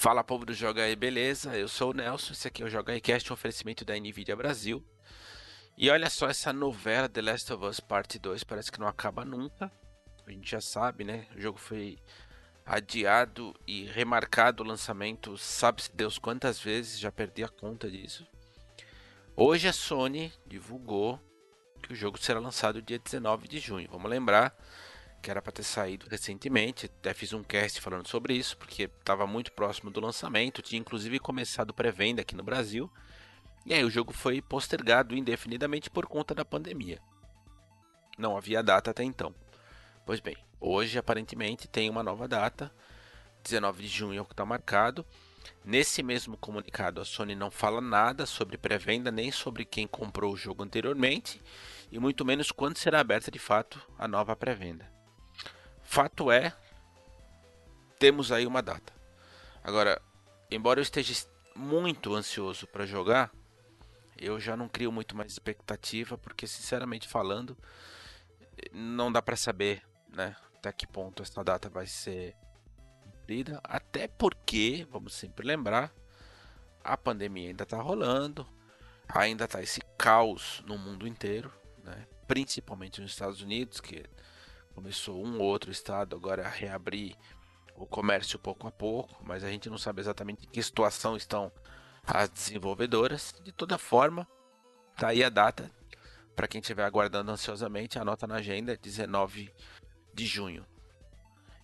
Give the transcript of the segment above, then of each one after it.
Fala povo do Joga aí, beleza? Eu sou o Nelson, esse aqui é o Joga aí Cast, um oferecimento da Nvidia Brasil. E olha só essa novela The Last of Us Parte 2, parece que não acaba nunca. A gente já sabe, né? O jogo foi adiado e remarcado o lançamento, sabe-se Deus quantas vezes, já perdi a conta disso. Hoje a Sony divulgou que o jogo será lançado dia 19 de junho. Vamos lembrar que era para ter saído recentemente. Até fiz um cast falando sobre isso, porque estava muito próximo do lançamento. Tinha inclusive começado pré-venda aqui no Brasil. E aí o jogo foi postergado indefinidamente por conta da pandemia. Não havia data até então. Pois bem, hoje aparentemente tem uma nova data. 19 de junho é o que está marcado. Nesse mesmo comunicado, a Sony não fala nada sobre pré-venda, nem sobre quem comprou o jogo anteriormente, e muito menos quando será aberta de fato a nova pré-venda. Fato é, temos aí uma data. Agora, embora eu esteja muito ansioso para jogar, eu já não crio muito mais expectativa, porque sinceramente falando, não dá para saber, né, até que ponto essa data vai ser cumprida, até porque, vamos sempre lembrar, a pandemia ainda está rolando, ainda está esse caos no mundo inteiro, né, principalmente nos Estados Unidos, que Começou um ou outro estado agora a reabrir o comércio pouco a pouco, mas a gente não sabe exatamente em que situação estão as desenvolvedoras. De toda forma, tá aí a data. Para quem estiver aguardando ansiosamente, anota na agenda 19 de junho.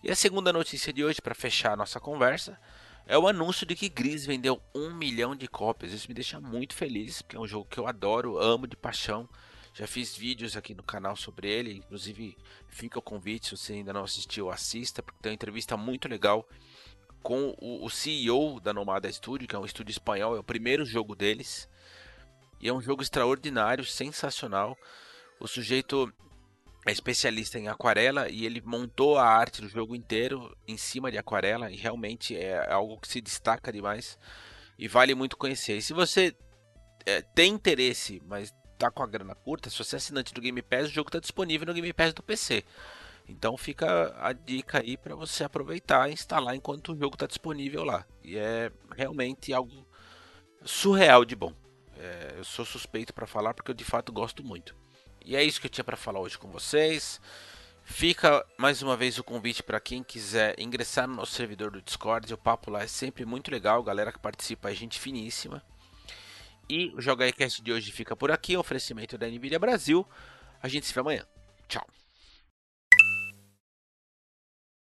E a segunda notícia de hoje, para fechar a nossa conversa, é o anúncio de que Gris vendeu um milhão de cópias. Isso me deixa muito feliz, porque é um jogo que eu adoro, amo de paixão. Já fiz vídeos aqui no canal sobre ele, inclusive fica o convite, se você ainda não assistiu, assista, porque tem uma entrevista muito legal com o, CEO da Nomada Studio, que é um estúdio espanhol, é o primeiro jogo deles. E é um jogo extraordinário, sensacional. O sujeito é especialista em aquarela e ele montou a arte do jogo inteiro em cima de aquarela e realmente é algo que se destaca demais e vale muito conhecer. E se você é, tem interesse, mas tá com a grana curta, se você é assinante do Game Pass, o jogo está disponível no Game Pass do PC. Então fica a dica aí para você aproveitar e instalar enquanto o jogo está disponível lá. E é realmente algo surreal de bom. É, eu sou suspeito para falar porque eu de fato gosto muito. E é isso que eu tinha para falar hoje com vocês. Fica mais uma vez o convite para quem quiser ingressar no nosso servidor do Discord. O papo lá é sempre muito legal, galera que participa é gente finíssima. E o Joga Cast de hoje fica por aqui. Oferecimento da NVIDIA Brasil. A gente se vê amanhã. Tchau.